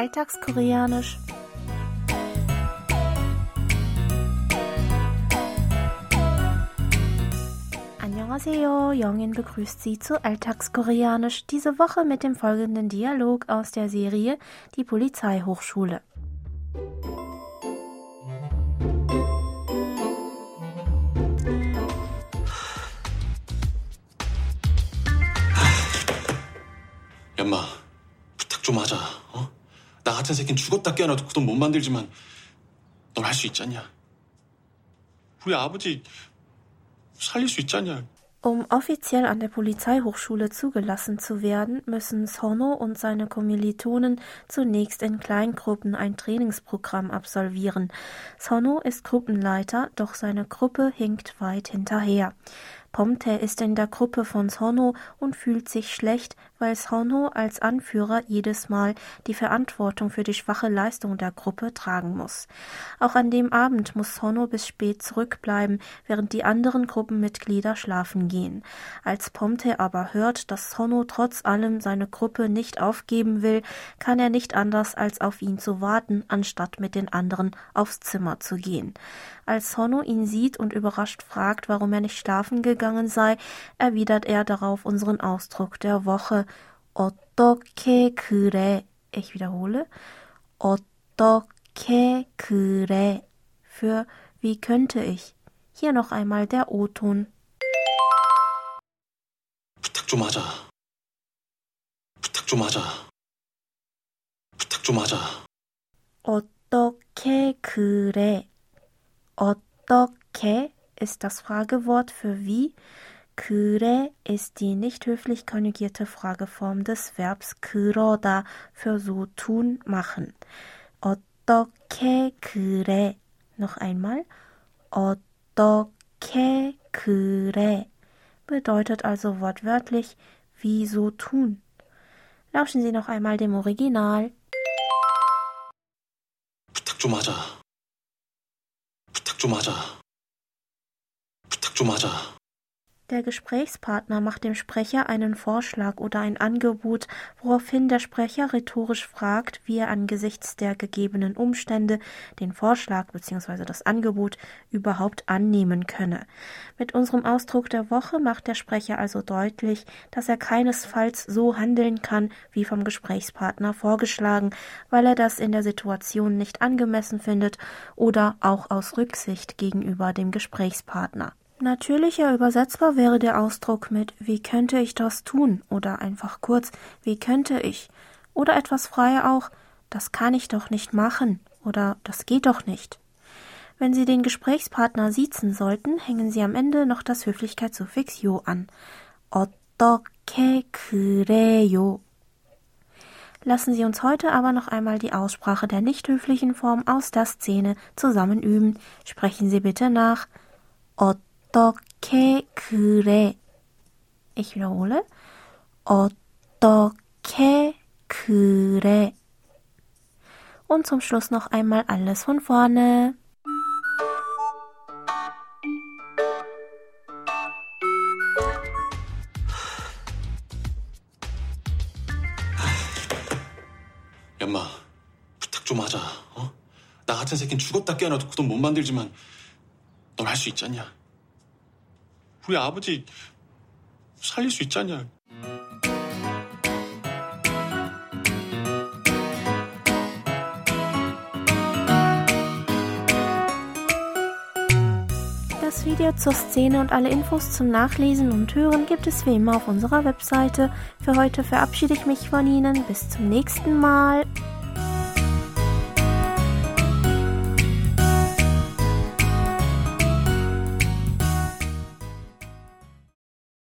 Alltagskoreanisch. Annyeonghaseyo, Jongin begrüßt Sie zu Alltagskoreanisch, diese Woche mit dem folgenden Dialog aus der Serie Die Polizeihochschule. 연마, 부탁 좀 하자. 어? 나 같은 새끼는 죽었다 깨어나도 그 돈 못 만들지만 넌 할 수 있잖냐? 우리 아버지 살릴 수 있잖냐? Um offiziell an der Polizeihochschule zugelassen zu werden, müssen Sono und seine Kommilitonen zunächst in Kleingruppen ein Trainingsprogramm absolvieren. Sono ist Gruppenleiter, doch seine Gruppe hinkt weit hinterher. Pomte ist in der Gruppe von Sono und fühlt sich schlecht, weil Sono als Anführer jedes Mal die Verantwortung für die schwache Leistung der Gruppe tragen muss. Auch an dem Abend muss Sono bis spät zurückbleiben, während die anderen Gruppenmitglieder schlafen gehen. Als Pomte aber hört, dass Sono trotz allem seine Gruppe nicht aufgeben will, kann er nicht anders als auf ihn zu warten, anstatt mit den anderen aufs Zimmer zu gehen. Als Sono ihn sieht und überrascht fragt, warum er nicht schlafen gegangen sei, erwidert er darauf unseren Ausdruck der Woche. 어떻게 그래? Ich wiederhole. 어떻게 그래? Für wie könnte ich? Hier noch einmal der O-Ton. 부탁 좀 하자. 부탁 좀 하자. 부탁 좀 하자. 어떻게 그래? 어떻게 ist das Fragewort für wie. 그래 ist die nicht höflich konjugierte Frageform des Verbs 그러다 für so tun, machen. 어떻게 그래? Noch einmal. 어떻게 그래? Bedeutet also wortwörtlich wie so tun. Lauschen Sie noch einmal dem Original. 부탁 좀 하자. 부탁 좀 하자. Stomata. Der Gesprächspartner macht dem Sprecher einen Vorschlag oder ein Angebot, woraufhin der Sprecher rhetorisch fragt, wie er angesichts der gegebenen Umstände den Vorschlag bzw. das Angebot überhaupt annehmen könne. Mit unserem Ausdruck der Woche macht der Sprecher also deutlich, dass er keinesfalls so handeln kann, wie vom Gesprächspartner vorgeschlagen, weil er das in der Situation nicht angemessen findet oder auch aus Rücksicht gegenüber dem Gesprächspartner. Natürlicher übersetzbar wäre der Ausdruck mit Wie könnte ich das tun? oder einfach kurz Wie könnte ich? Oder etwas freier auch Das kann ich doch nicht machen oder Das geht doch nicht. Wenn Sie den Gesprächspartner siezen sollten, hängen Sie am Ende noch das Höflichkeitssuffix yo an. 어떻게 그래요? Lassen Sie uns heute aber noch einmal die Aussprache der nicht höflichen Form aus der Szene zusammen üben. Sprechen Sie bitte nach. 어떻게 그래? Ich wiederhole. 어떻게 그래? Und zum Schluss noch einmal alles von vorne. 연마, 부탁 좀 하자. 어? 나 같은 새끼는 죽었다 깨어나도 그 돈 못 만들지만 넌 할 수 있잖냐? 우리 아버지 살릴 수 있잖냐? Das Video zur Szene und alle Infos zum Nachlesen und Hören gibt es wie immer auf unserer Webseite. Für heute verabschiede ich mich von Ihnen. Bis zum nächsten Mal.